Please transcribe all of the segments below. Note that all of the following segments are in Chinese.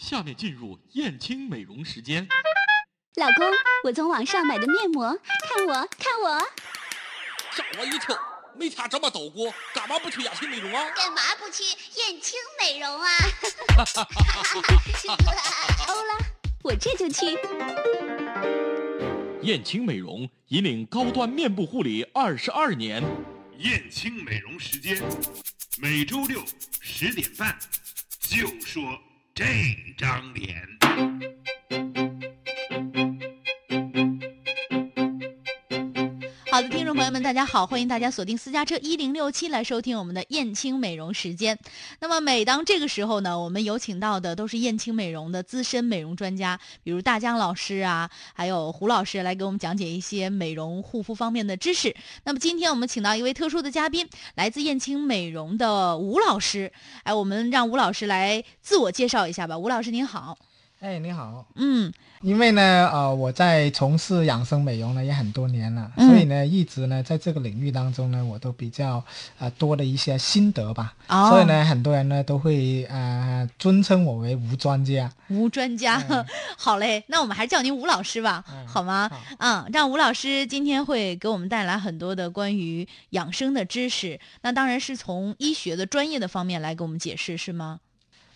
下面进入燕青美容时间。老公，我从网上买的面膜，看我，看我，吓我一跳！没擦这么抖过，干嘛不去雅青美容啊？干嘛不去燕青美容啊？欧啦，我这就去。燕青美容引领高端面部护理二十二年。燕青美容时间，每周六十点半，就说这张脸。众朋友们，大家好，欢迎大家锁定私家车一零六七来收听我们的燕青美容时间。那么每当这个时候呢，我们有请到的都是燕青美容的资深美容专家，比如大江老师啊，还有胡老师来给我们讲解一些美容护肤方面的知识。那么今天我们请到一位特殊的嘉宾，来自燕青美容的吴老师。哎，我们让吴老师来自我介绍一下吧。吴老师您好。哎，你好。嗯，因为呢，呃，我在从事养生美容呢也很多年了，嗯所以呢，一直呢在这个领域当中呢，我都比较呃多的一些心得吧。哦所以呢，很多人呢都会呃尊称我为吴专家。吴专家，嗯 好嘞，那我们还是叫您吴老师吧，嗯好吗？好嗯，让吴老师今天会给我们带来很多的关于养生的知识，那当然是从医学的专业的方面来给我们解释，是吗？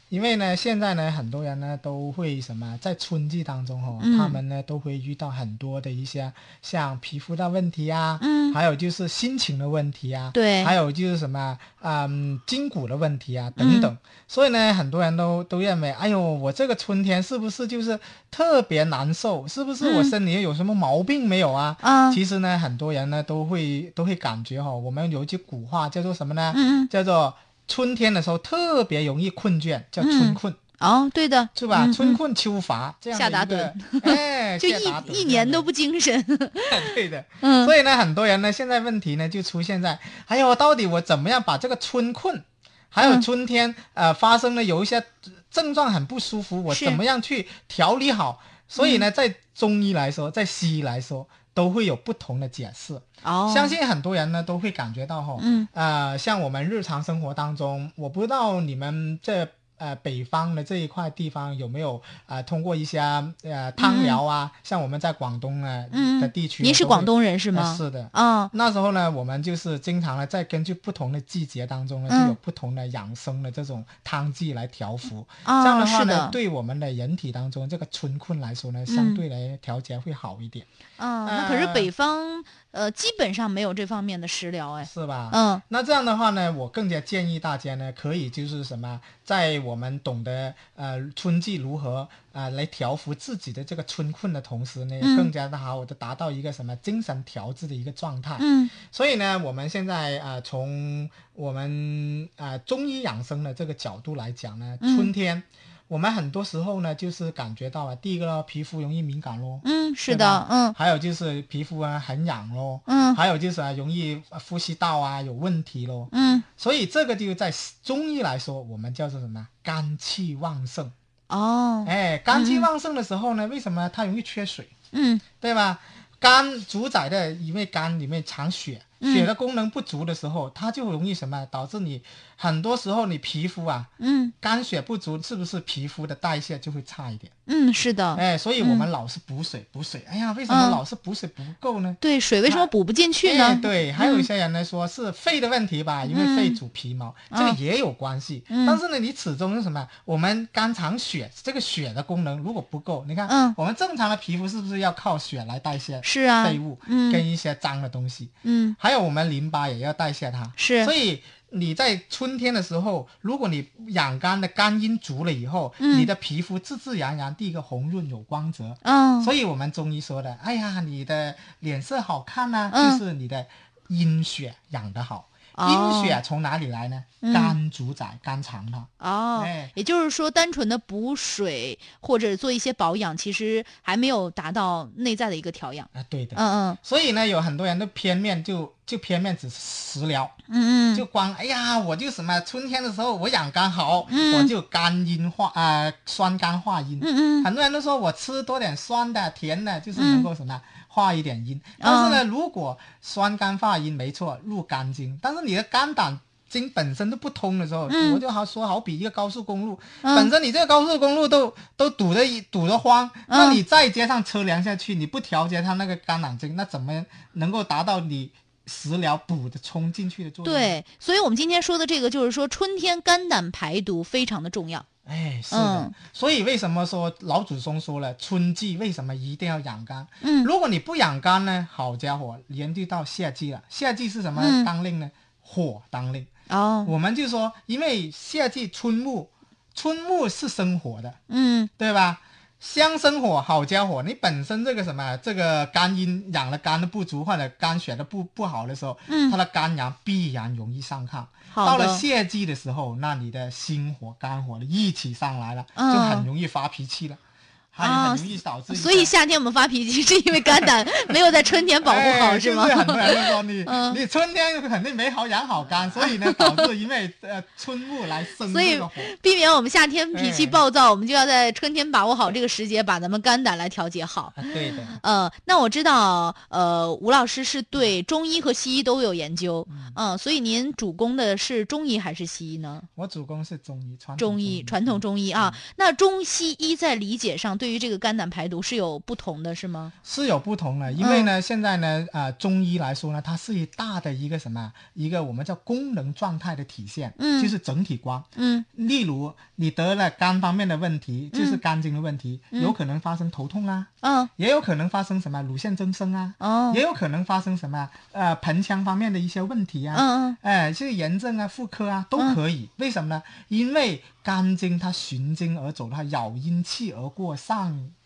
因为呢，现在呢，很多人呢都会什么，在春季当中哦，嗯他们呢都会遇到很多的一些像皮肤的问题啊，嗯还有就是心情的问题啊，对还有就是什么，嗯，筋骨的问题啊等等。所以呢，很多人都都认为，哎呦，我这个春天是不是就是特别难受？是不是我嗯身体有什么毛病没有啊？啊，其实呢，很多人呢都会都会感觉哈、我们有一句古话叫做什么呢？嗯嗯，叫做春天的时候特别容易困倦，叫春困，哦，对的，是吧？春困秋乏这样的夏打一个，哎，就一一年都不精神，对的。嗯，所以呢，很多人呢现在问题呢就出现在，哎呦，到底我怎么样把这个春困，还有嗯。春天、呃发生了有一些症状很不舒服，我怎么样去调理好？所以呢，在中医来说，在西医来说，都会有不同的解释。哦，相信很多人呢都会感觉到哈，嗯呃，像我们日常生活当中，我不知道你们这呃北方的这一块地方有没有呃通过一些呃汤疗啊，像我们在广东呢、嗯的地区您是广东人是呃吗？是的。啊，那时候呢，我们就是经常呢，在根据不同的季节当中呢，嗯就有不同的养生的这种汤剂来调服。啊，这样的话呢，对我们的人体当中这个春困来说呢，嗯相对来调节会好一点，嗯，那可是呃北方呃基本上没有这方面的食疗，哎，是吧？嗯那这样的话呢，我更加建议大家呢，可以就是什么，在我们懂得呃春季如何呃来调服自己的这个春困的同时呢，嗯更加的好的达到一个什么精神调制的一个状态。嗯所以呢，我们现在呃从我们呃中医养生的这个角度来讲呢，嗯春天。我们很多时候呢，就是感觉到啊，第一个皮肤容易敏感咯，嗯，是的，嗯还有就是皮肤啊很痒咯，嗯还有就是啊容易呼吸道啊有问题咯，嗯，所以这个就在中医来说，我们叫做什么？肝气旺盛。哦，哎，肝气旺盛的时候呢，为什么它容易缺水？嗯对吧？肝主宰的，因为肝里面藏血，嗯血的功能不足的时候，它就容易什么？导致你很多时候你皮肤啊，嗯肝血不足，是不是皮肤的代谢就会差一点？嗯，是的，哎，所以我们老是补水，补水。哎呀，为什么嗯老是补水不够呢？对，水为什么补不进去呢？哎对，还有一些人呢说是肺的问题吧，因为肺主皮毛，嗯这个也有关系。嗯但是呢，你始终是什么？我们肝藏血，这个血的功能如果不够，你看，嗯我们正常的皮肤是不是要靠血来代谢是啊，废物嗯跟一些脏的东西？嗯还有我们淋巴也要代谢它。是所以你在春天的时候，如果你养肝的肝阴足了以后，嗯你的皮肤自自然然第一个红润有光泽。嗯，所以我们中医说的，哎呀，你的脸色好看呢、嗯就是你的阴血养得好。哦阴血从哪里来呢？嗯肝主宰，肝藏它。哦哎，也就是说，单纯的补水或者做一些保养，其实还没有达到内在的一个调养。啊，对的。嗯嗯所以呢，有很多人都偏面就就偏面只是食疗，嗯嗯就光哎呀，我就什么春天的时候我养肝好，嗯我就肝阴化啊、酸肝化阴。嗯嗯很多人都说我吃多点酸的、甜的，就是能够什么、化一点阴。但是呢，如果酸肝化阴没错，入肝经，但是你的肝胆经本身都不通的时候，嗯我就好说好比一个高速公路，嗯本身你这个高速公路都都堵得一堵得慌，那你再接上车辆下去，你不调节它那个肝胆经，那怎么能够达到你食疗补的冲进去的作用？，对，所以我们今天说的这个就是说，春天肝胆排毒非常的重要。哎，是的。嗯所以为什么说老祖宗说了，春季为什么一定要养肝？嗯如果你不养肝呢，好家伙，连续到夏季了。夏季是什么嗯当令呢？火当令。哦，我们就说，因为夏季春木，春木是生火的，嗯对吧？相生火，好家伙，你本身这个什么，这个肝阴养的肝的不足或者肝血的不不好的时候，嗯。它的肝阳必然容易上亢。到了的夏季的时候，那你的心火、肝火的一起上来了，嗯。就很容易发脾气了，还啊很容易导致一些。所以夏天我们发脾气是因为肝胆没有在春天保护好，哎是吗？就是很多人说你、嗯你春天肯定没好养好肝，所以呢导致因为呃春木来生所以。避免我们夏天脾气哎暴躁，我们就要在春天把握好这个时节，把咱们肝胆来调节好。啊，对的。呃，那我知道，呃，吴老师是对中医和西医都有研究，嗯、所以您主攻的是中医还是西医呢？我主攻是中医，传统中医，传统中医啊。那中西医在理解上，对于这个肝胆排毒是有不同的，是吗？是有不同的，因为呢，现在呢，呃，中医来说呢，它是一大的一个什么，一个我们叫功能状态的体现，嗯就是整体观。嗯例如，你得了肝方面的问题，就是肝经的问题，有可能发生头痛啊，嗯也有可能发生什么乳腺增生啊，哦也有可能发生什么呃盆腔方面的一些问题啊，嗯嗯哎，这个炎症啊、妇科啊都可以。为什么呢？因为肝经它循经而走，它咬阴气而过上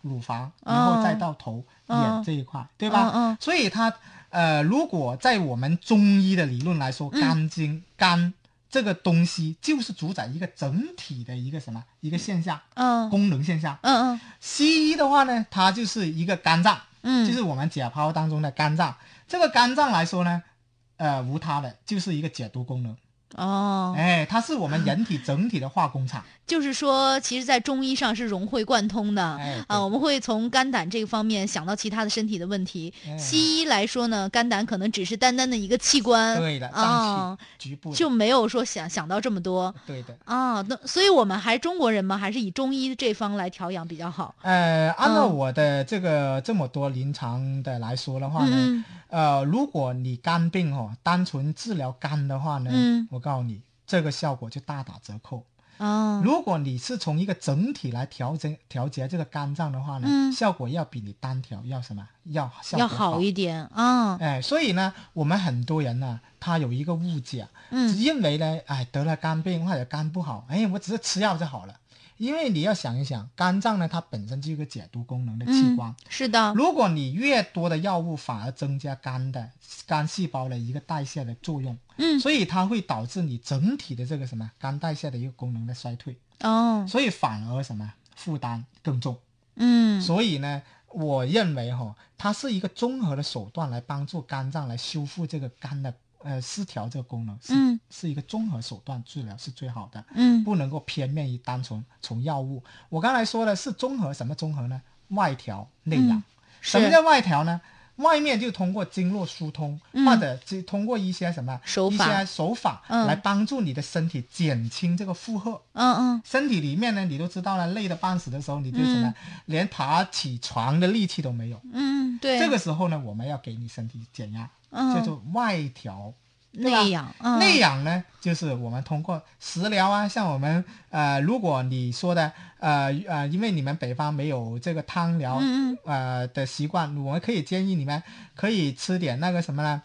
乳房，然后再到头、嗯眼这一块，对吧？嗯嗯所以它呃，如果在我们中医的理论来说，嗯肝经、肝这个东西就是主宰一个整体的一个什么一个现象，嗯功能现象。嗯嗯西医的话呢，它就是一个肝脏，嗯，就是我们解剖当中的肝脏。这个肝脏来说呢，呃，无他的，就是一个解毒功能。哦，哎，它是我们人体整体的化工厂。就是说，其实，在中医上是融会贯通的。哎，啊，我们会从肝胆这个方面想到其他的身体的问题。哎西医来说呢，肝胆可能只是单单的一个器官，对的，啊局部就没有说想想到这么多对的。啊。那所以我们还中国人嘛？还是以中医这方来调养比较好？呃，按照嗯我的这个这么多临床的来说的话呢，嗯呃，如果你肝病哦，单纯治疗肝的话呢，嗯我告诉你，这个效果就大打折扣。哦，如果你是从一个整体来调整调节这个肝脏的话呢，嗯。效果要比你单调要什么？要效果要好一点啊。哎，所以呢，我们很多人呢，他有一个误解，认为呢，哎，得了肝病或者肝不好，哎，我只是吃药就好了。因为你要想一想，肝脏呢，它本身就是一个解毒功能的器官。嗯，是的，如果你越多的药物，反而增加肝的肝细胞的一个代谢的作用，嗯。所以它会导致你整体的这个什么肝代谢的一个功能的衰退，哦，所以反而什么负担更重。嗯。所以呢，我认为哈、它是一个综合的手段来帮助肝脏来修复这个肝的呃失调这个功能，是、嗯是一个综合手段治疗是最好的，嗯不能够片面于单纯从药物。我刚才说的是综合，什么综合呢？外调内养。嗯什么叫外调呢？外面就通过经络疏通，嗯或者就通过一些什么手法一些手法嗯来帮助你的身体减轻这个负荷。嗯嗯身体里面呢，你都知道了，累得半死的时候，你就什么，连爬起床的力气都没有。嗯，对，这个时候呢，我们要给你身体减压，嗯叫做外调。内养，嗯内养呢，就是我们通过食疗啊，像我们呃，如果你说的呃呃，因为你们北方没有这个汤疗呃的习惯，我们可以建议你们可以吃点那个什么呢？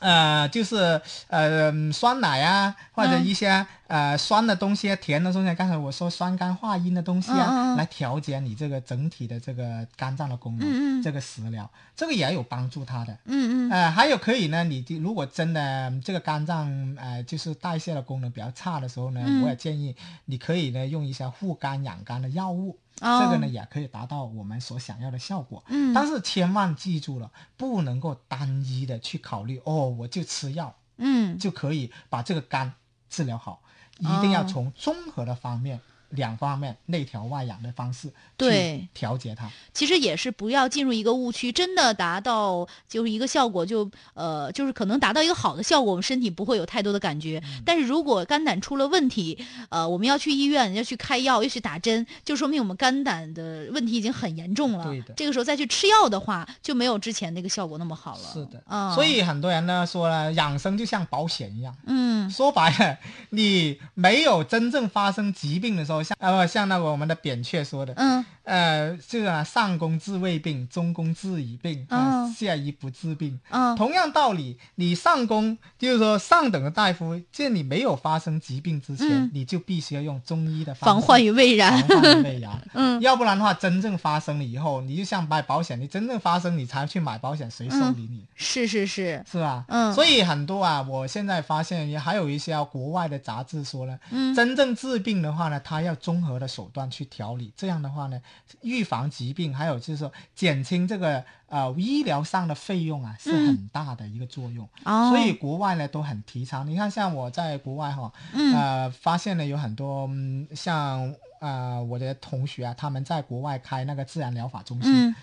呃，就是呃酸奶啊，或者嗯一些、呃酸的东西、甜的东西。刚才我说酸甘化阴的东西啊，嗯嗯嗯来调节你这个整体的这个肝脏的功能。这个食疗，这个也有帮助它的。嗯嗯呃，还有可以呢，你的如果真的嗯这个肝脏呃就是代谢的功能比较差的时候呢，嗯我也建议你可以呢用一些护肝养肝的药物，哦这个呢也可以达到我们所想要的效果。嗯但是千万记住了，不能够单一的去考虑哦，我就吃药嗯就可以把这个肝治疗好，一定要哦从综合的方面两方面内调外养的方式对去调节它。其实也是不要进入一个误区，真的达到就是一个效果就，呃，就是可能达到一个好的效果，我们身体不会有太多的感觉。嗯但是如果肝胆出了问题，呃，我们要去医院，要去开药，要去打针，就说明我们肝胆的问题已经很严重了。对的这个时候再去吃药的话，就没有之前那个效果那么好了。是的，啊、所以很多人呢说呢，养生就像保险一样。嗯说白了，你没有真正发生疾病的时候，像呃像那个我们的扁鹊说的，嗯呃，这个、啊、上工治未病，中工治已病，啊、嗯下医不治病。嗯同样道理，你上工就是说上等的大夫，在你没有发生疾病之前，嗯你就必须要用中医的方式防患于未然。防患于未然。嗯要不然的话，真正发生了以后，你就像买保险，你真正发生你才去买保险，谁受理你？是是是，是吧？嗯所以很多啊，我现在发现也还有一些啊国外的杂志说呢，嗯真正治病的话呢，他要综合的手段去调理，这样的话呢，预防疾病，还有就是说减轻这个呃医疗上的费用啊，是很大的一个作用。哦，所以国外呢都很提倡。你看，像我在国外哈，嗯呃，发现呢有很多、嗯、像呃我的同学啊，他们在国外开那个自然疗法中心，嗯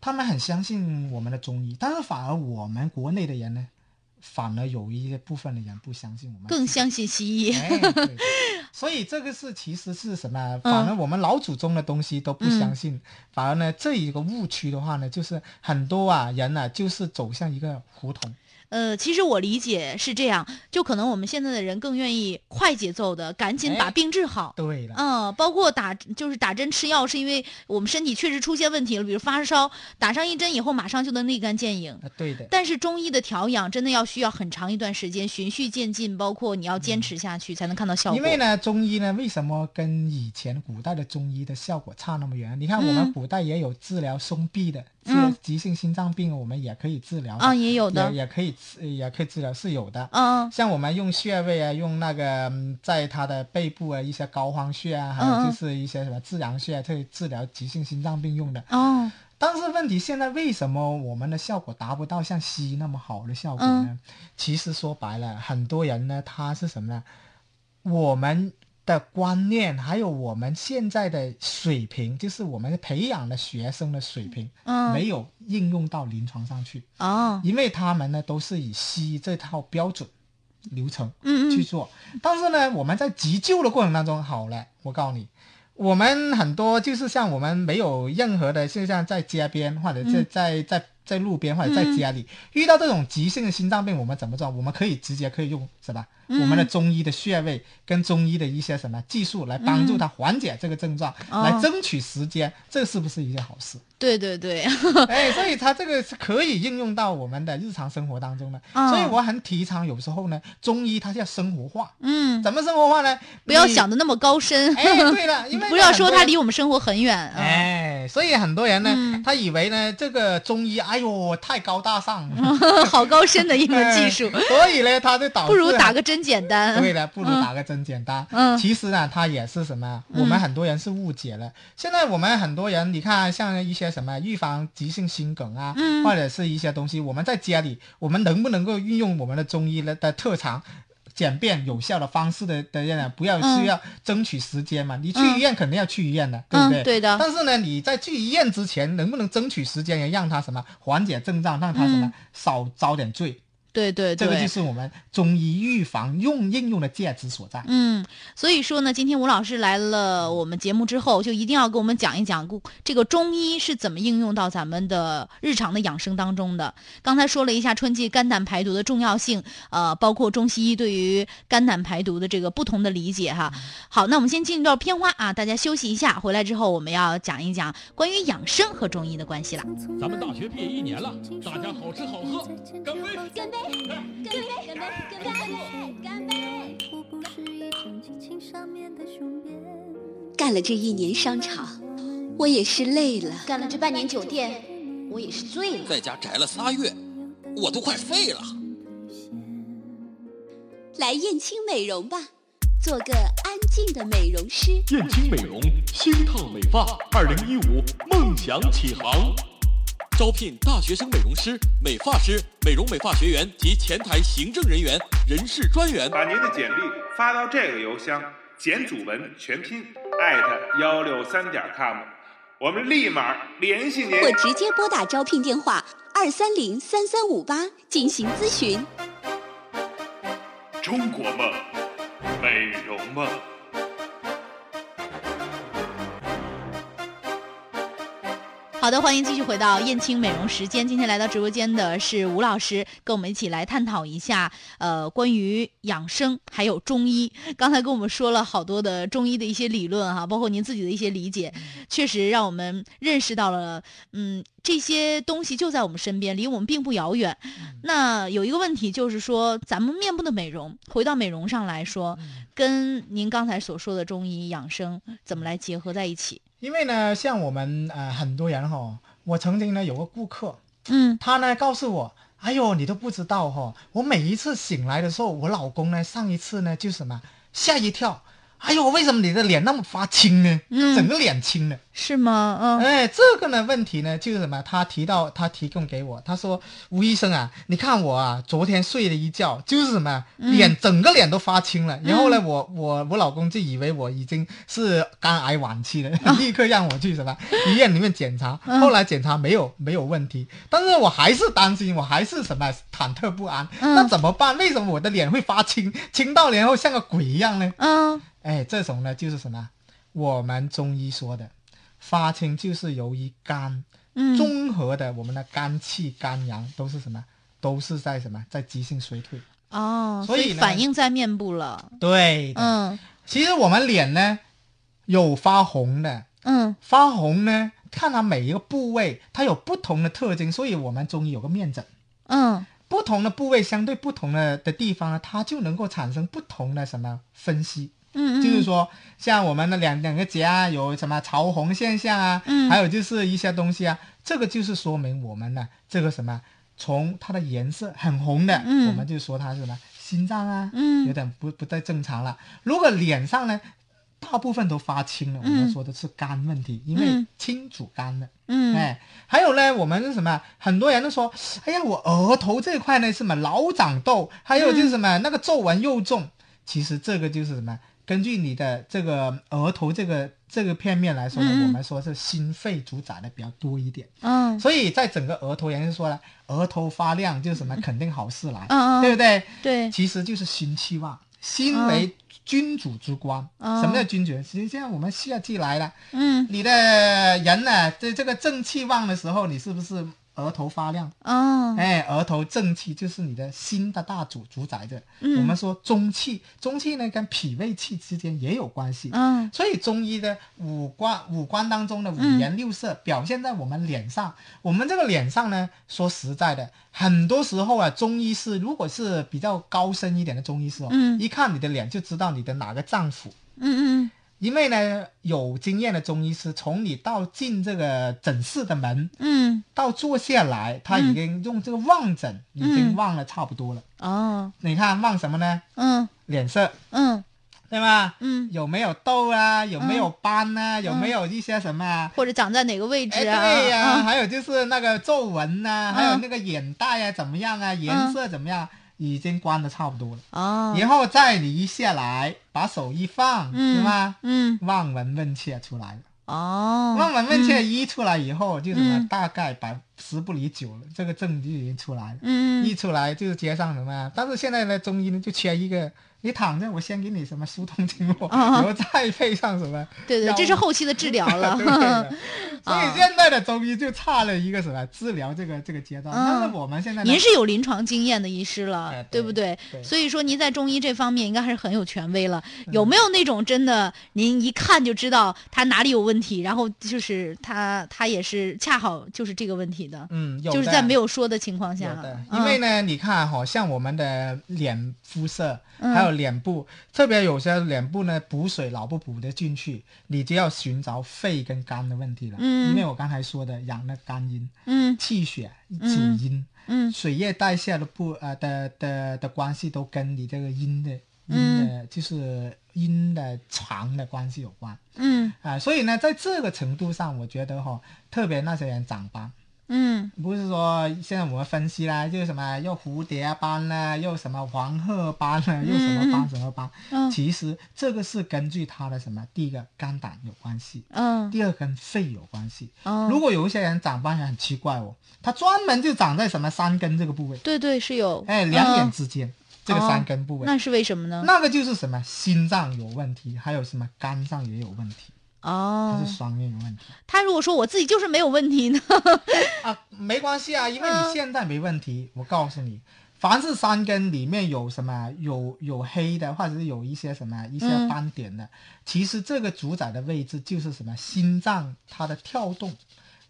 他们很相信我们的中医，但是反而我们国内的人呢，反而有一些部分的人不相信我们，更相信西医。所以这个是其实是什么？嗯反而我们老祖宗的东西都不相信，反而呢这一个误区的话呢，就是很多啊人呢、就是走向一个胡同。呃，其实我理解是这样，就可能我们现在的人更愿意快节奏的，赶紧把哎病治好。对了，嗯，包括打就是打针吃药，是因为我们身体确实出现问题了，比如发烧，打上一针以后马上就能立竿见影。啊对的。但是中医的调养真的要需要很长一段时间，循序渐进，包括你要坚持下去才能看到效果。因为呢，中医呢，为什么跟以前古代的中医的效果差那么远？你看，我嗯们古代也有治疗松痹的，嗯治急性心脏病，我们也可以治疗的啊，也有的也，也可以治，也可以治疗，是有的。嗯像我们用穴位啊，用那个嗯在他的背部啊一些膏肓穴啊，还有就是一些什么自阳穴，可以治疗急性心脏病用的。哦，但是问题现在为什么我们的效果达不到像西医那么好的效果嗯呢？其实说白了，很多人呢他是什么呢？我们的观念还有我们现在的水平，就是我们培养的学生的水平，嗯。没有应用到临床上去，哦，因为他们呢都是以西医这套标准流程嗯嗯。去做。但是呢，我们在急救的过程当中，好了，我告诉你，我们很多就是像我们没有任何的，就像在街边或者在、嗯。在在在路边或者在家里、遇到这种急性的心脏病，我们怎么做？我们可以直接可以用什么？嗯我们的中医的穴位跟中医的一些什么技术来帮助他缓解这个症状，哦来争取时间，这是不是一件好事？对对对，哎，所以它这个是可以应用到我们的日常生活当中的。嗯所以我很提倡，有时候呢，中医它是要生活化。嗯，怎么生活化呢？不要想的那么高深，哎，对了，因为不要说它它离我们生活很远。嗯哎，所以很多人呢，嗯他以为呢，这个中医，哎呦，太高大上了，嗯 好高深的一门技术，哎所以呢，他就导致不如打个针简单。对的，不如打个针简单。嗯其实呢，它也是什么？我们很多人是误解了。现在我们很多人，你看，像一些什么预防急性心梗啊，嗯或者是一些东西，我们在家里，我们能不能够运用我们的中医的的特长？简便有效的方式的的人，不要嗯需要争取时间嘛。你去嗯医院肯定要去医院的，对不对？嗯对的但是呢，你在去医院之前，能不能争取时间，也让他什么缓解症状，让他什么嗯少遭点罪？对对对，这个就是我们中医预防用应用的价值所在。嗯，所以说呢，今天吴老师来了我们节目之后，就一定要给我们讲一讲这个中医是怎么应用到咱们的日常的养生当中的。刚才说了一下春季肝胆排毒的重要性，呃，包括中西医对于肝胆排毒的这个不同的理解哈。好，那我们先进一段片花啊，大家休息一下，回来之后我们要讲一讲关于养生和中医的关系了。咱们大学毕业一年了，大家好吃好喝，干杯！干杯！干杯！干杯！干杯！干杯！干了这一年商场，我也是累了；干了这半年酒店，我也是醉了。在家宅了仨月，我都快废了。来燕青美容吧，做个安静的美容师。燕青美容，星烫美发，二零一五梦想起航。招聘大学生美容师、美发师、美容美发学员及前台行政人员、人事专员。把您的简历发到这个邮箱简祖文全拼艾特幺六三点 com，我们立马联系您。或直接拨打招聘电话二三零三三五八进行咨询。中国梦，美容梦。好的，欢迎继续回到燕青美容时间。今天来到直播间的是吴老师，跟我们一起来探讨一下，呃，关于养生还有中医。刚才跟我们说了好多的中医的一些理论哈，包括您自己的一些理解，确实让我们认识到了，嗯，这些东西就在我们身边，离我们并不遥远。那有一个问题就是说，咱们面部的美容，回到美容上来说，跟您刚才所说的中医养生怎么来结合在一起？因为呢，像我们呃很多人哈，我曾经呢有个顾客，嗯。他呢告诉我，哎呦，你都不知道哈，我每一次醒来的时候，我老公呢上一次呢就什么吓一跳，哎呦，为什么你的脸那么发青呢？嗯整个脸青了。是吗？嗯哎，这个呢问题呢就是什么？他提到他提供给我，他说吴医生啊，你看我啊，昨天睡了一觉，就是什么脸整个脸都发青了。然后呢，我我我老公就以为我已经是肝癌晚期了，立刻让我去什么医院里面检查。后来检查没有没有问题，但是我还是担心，我还是什么忐忑不安。嗯那怎么办？为什么我的脸会发青，青到然后像个鬼一样呢？嗯哎，这种呢就是什么？我们中医说的，发青就是由于肝嗯综合的，我们的肝气、肝阳都是什么？都是在什么？在急性衰退。哦，所以反映在面部了。对，嗯其实我们脸呢有发红的，嗯发红呢，看它每一个部位，它有不同的特征，所以我们中医有个面诊。嗯不同的部位相对不同的的地方呢，它就能够产生不同的什么分析。嗯，就是说，像我们的两两个颊有什么潮红现象啊，嗯还有就是一些东西啊，这个就是说明我们的，这个什么，从它的颜色很红的，嗯我们就说它是什么心脏啊，嗯有点不不太正常了。如果脸上呢，大部分都发青了，我们说的是肝问题，因为嗯青主肝的。嗯哎，还有呢，我们是什么？很多人都说，哎呀，我额头这块呢是什么老长痘，还有就是什么、那个皱纹又重。其实这个就是什么？根据你的这个额头这个这个片面来说呢，我们说是心肺主宰的比较多一点。嗯所以在整个额头，人家说了，额头发亮就是什么？肯定好事来，嗯嗯对不对？对，其实就是心气旺，心为君主之官。嗯什么叫君主？实际上我们夏季来了。嗯你的人呢，在这个正气旺的时候，你是不是额头发亮？哦哎，额头正气就是你的心的大主主宰着。嗯我们说中气，中气呢跟脾胃气之间也有关系。嗯所以中医的五官五官当中的五嗯颜六色、表现在我们脸上。我们这个脸上呢，说实在的，很多时候啊，中医师如果是比较高深一点的中医师哦，嗯一看你的脸就知道你的哪个脏腑。嗯嗯因为呢，有经验的中医师，从你到进这个诊室的门，嗯到坐下来，他已经用这个望诊，已经望了差不多了。哦你看望什么呢？嗯脸色，嗯对吧？嗯，有没有痘啊？有没有斑啊？有没有一些什么啊？或者长在哪个位哎，置啊？对呀、啊还有就是那个皱纹呐、嗯还有那个眼袋啊，怎么样啊？颜色怎么样？已经关的差不多了。哦然后再离下来，把手一放，嗯是吧？嗯望闻问切出来了。哦，望闻问切一出来以后，就什么嗯大概百十不离九了，这个证据已经出来了。嗯一出来就是接上什么，但是现在呢，中医呢就缺一个，你躺着，我先给你什么疏通经络，啊然后再配上什么。对对，药这是后期的治疗了。所以啊现在的中医就差了一个什么治疗这个这个阶段。嗯但是我们现在您是有临床经验的医师了，哎对对不对？对所以说您在中医这方面应该还是很有权威了。有没有那种真的您一看就知道他哪里有问题，然后就是他他也是恰好就是这个问题的，嗯，有就是的。在没有说的情况下因为呢，你看哈，像我们的脸肤色，嗯。还有脸部，特别有些脸部呢补水老不补得进去，你就要寻找肺跟肝的问题了。嗯。因为我刚才说的养那肝阴，嗯。气血主嗯阴，嗯。水液代谢的不呃的的的关系都跟你这个阴的阴嗯的，就是阴的长的关系有关。嗯。啊、所以呢，在这个程度上，我觉得哈，特别那些人长斑。嗯。不是说现在我们分析啦，就是什么又蝴蝶斑啦，又什么黄褐斑啦，又什么斑什么斑。嗯其实这个是根据它的什么，第一个肝胆有关系，嗯。第二跟肺有关系。哦，如果有一些人长斑也很奇怪哦，他专门就长在什么三根这个部位，对对是有，哎，两眼嗯之间、这个三根部位，那是为什么呢？那个就是什么心脏有问题，还有什么肝脏也有问题，它哦是，双面有问题他如果说我自己就是没有问题呢？啊，没关系啊，因为嗯你现在没问题，我告诉你。凡是三根里面有什么有有黑的，或者是有一些什么一些嗯斑点的，其实这个主宰的位置就是什么心脏它的跳动。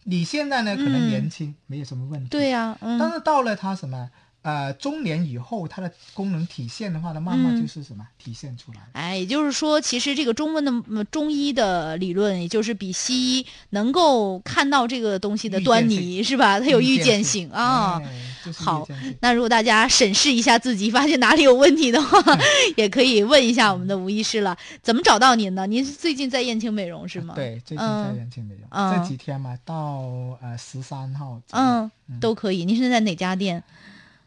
你现在呢可能嗯年轻、没有什么问题，对呀、但嗯是到了它什么呃中年以后，它的功能体现的话呢，慢慢嗯就是什么、体现出来。哎，也就是说，其实这个中文的嗯中医的理论，也就是比西医能够看到这个东西的端倪，是吧？它有预见性性啊。好那如果大家审视一下自己，发现哪里有问题的话，也可以问一下我们的吴医师了。怎么找到您呢？您是最近在燕青美容是吗？，对，最近在燕青美容、嗯这几天嘛，到呃十三号嗯，都可以。您是在哪家店？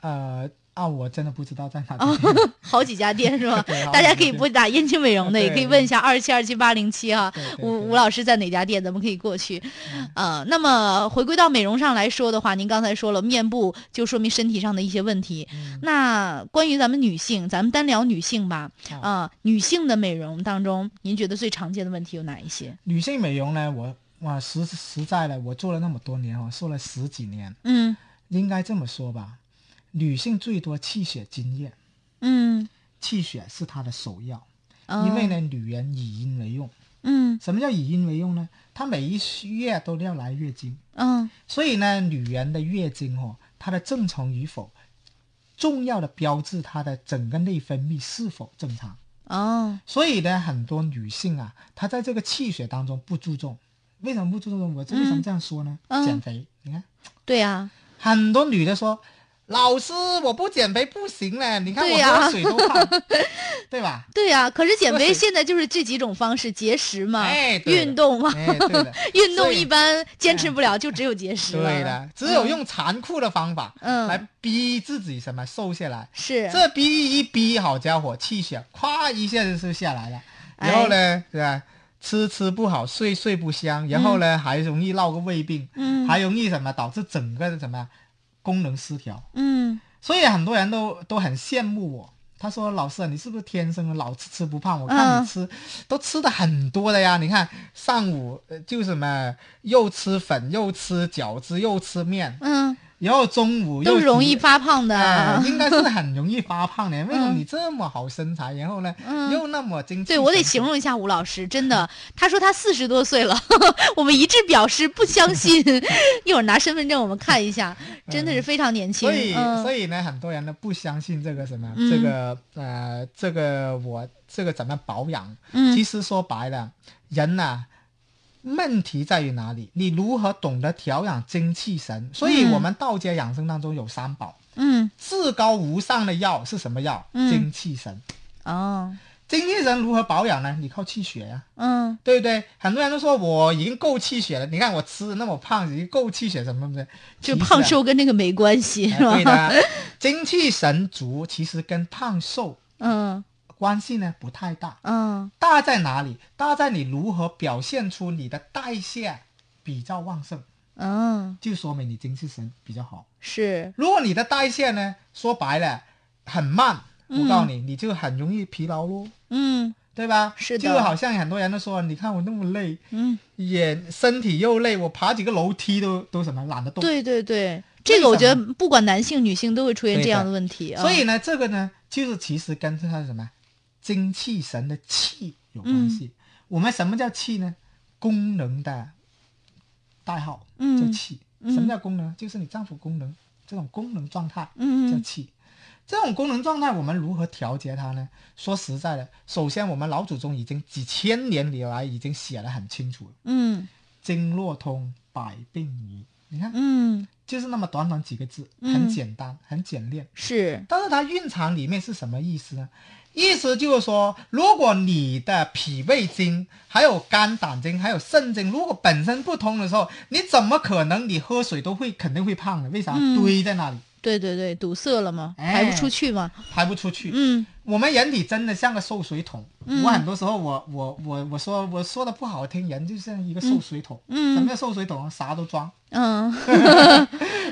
呃啊，我真的不知道在哪。好几家店是吧？大家可以拨打燕青美容的，也可以问一下二七二七八零七哈对。对吴吴老师在哪家店，咱们可以过去。呃，那么回归到美容上来说的话，您刚才说了面部，就说明身体上的一些问题。嗯那关于咱们女性，咱们单聊女性吧。好啊、女性的美容当中，您觉得最常见的问题有哪一些？女性美容呢，我哇实实在的，我做了那么多年哦，做了十几年，嗯应该这么说吧，女性最多气血经验，嗯，气血是她的首要，哦因为呢，女人以阴为用。嗯什么叫以阴为用呢？她每一月都要来月经，嗯所以呢，女人的月经哦，她的正常与否，重要的标志她的整个内分泌是否正常。哦所以呢，很多女性啊，她在这个气血当中不注重。为什么不注重？我这为什么这样说呢？嗯减肥，你看对呀、很多女的说：“老师，我不减肥不行嘞，你看我对呀喝水都胖，对吧？”对呀、可是减肥现在就是这几种方式：节食嘛，哎运动嘛。运动一般坚持不了，就只有节食了。对的，只有用残酷的方法，嗯来逼自己什么瘦下来。是这逼一逼，好家伙，气血咵一下子就下来了。哎然后呢，对吧？吃吃不好，睡睡不香，然后呢，还容易闹个胃病，嗯还容易什么导致整个的什么功能失调。嗯所以很多人都都很羡慕我。他说：“老师啊，你是不是天生的老吃吃不胖？我看嗯你吃、都吃的很多的呀。你看上午呃就什么又吃粉，又吃饺子，又吃面，嗯，然后中午又都容易发胖的。哎，应该是很容易发胖的。为什么嗯你这么好身材，然后呢、嗯又那么精气对，我得形容一下吴老师，真的，他说他四十多岁了，我们一致表示不相信。一会儿拿身份证我们看一下，真的是非常年轻。所以，嗯、所以呢，很多人呢不相信这个什么，嗯这个呃，这个我这个怎么保养？嗯其实说白了，人呐、问题在于哪里？你如何懂得调养精气神？所以嗯我们道家养生当中有三宝，嗯至高无上的药是什么药？嗯精气神。哦精气神如何保养呢？你靠气血呀、嗯对不对？很多人都说我已经够气血了，你看我吃的那么胖，已经够气血什么的，就其实啊胖瘦跟那个没关系，是吧？哎对的，精气神足其实跟胖瘦嗯关系呢不太大，嗯。大在哪里？大在你如何表现出你的代谢比较旺盛，嗯，就说明你精气神比较好。是。如果你的代谢呢，说白了很慢，嗯。我告诉你，你就很容易疲劳咯，嗯。对吧？是的。就好像很多人都说，你看我那么累，嗯，也身体又累，我爬几个楼梯都都什么懒得动。对对对，这个我觉得不管男性女性都会出现这样的问题啊。所以呢，这个呢，就是其实跟它的什么精气神的气有关系。嗯我们什么叫气呢？功能的代号嗯叫气。嗯什么叫功能？就是你脏腑功能这种功能状态叫气。这种功能状态，我们如何调节它呢？说实在的，首先我们老祖宗已经几千年以来已经写得很清楚了，嗯经络通，百病无。你看，嗯，就是那么短短几个字，嗯很简单，很简练。是，但是它蕴藏里面是什么意思呢？意思就是说，如果你的脾胃经、还有肝胆经、还有肾经，如果本身不通的时候，你怎么可能你喝水都会肯定会胖的？为啥？嗯堆在那里对对对，堵塞了嘛，哎排不出去嘛。排不出去。嗯我们人体真的像个受水桶。嗯我很多时候我我我我说我说的不好听，人就像一个受水桶。嗯什么叫受水桶？啥都装，嗯，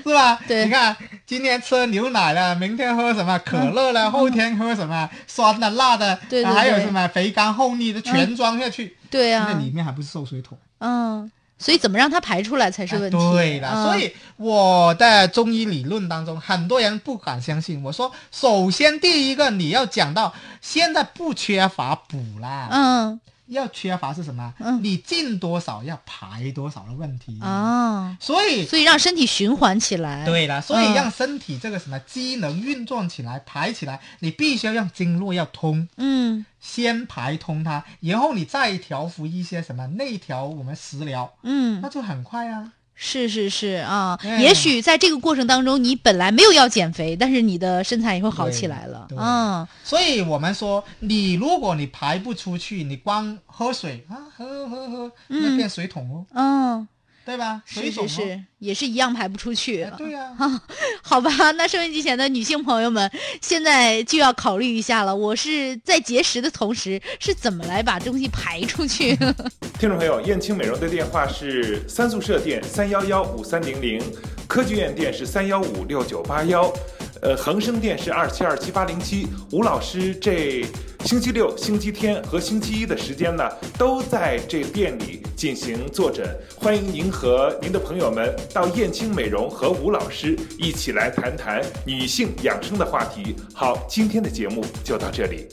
是吧？对你看今天吃牛奶了，明天喝什么可乐了，后天喝什么酸的、辣的，对对对还有什么肥甘厚腻的，全装下去。对那啊，里面还不是受水桶？嗯，所以怎么让它排出来才是问题。啊对的，嗯所以我的中医理论当中，很多人不敢相信。我说，首先第一个你要讲到，现在不缺乏补啦，嗯要缺乏是什么？嗯你进多少要排多少的问题。啊，所以所以让身体循环起来。，对了，所以嗯让身体这个什么机能运转起来、排起来，你必须要让经络要通，嗯先排通它，然后你再调服一些什么内调我们食疗，嗯那，就很快啊。是是是啊，哎也许在这个过程当中，你本来没有要减肥，但是你的身材也会好起来了。对对嗯。所以我们说，你如果你排不出去，你光喝水啊，喝喝喝，那嗯。变水桶哦，嗯，对吧？水是是是，也是一样排不出去。哎对呀、好吧，那收音机前的女性朋友们，现在就要考虑一下了。我是在节食的同时，是怎么来把东西排出去？听众朋友，燕青美容的电话是三宿舍店三幺幺五三零零，科技院店是三幺五六九八幺，呃，恒生电视二七二七八零七。吴老师这星期六、星期天和星期一的时间呢，都在这店里进行坐诊。欢迎您和您的朋友们到燕青美容和吴老师一起来谈谈女性养生的话题。好，今天的节目就到这里。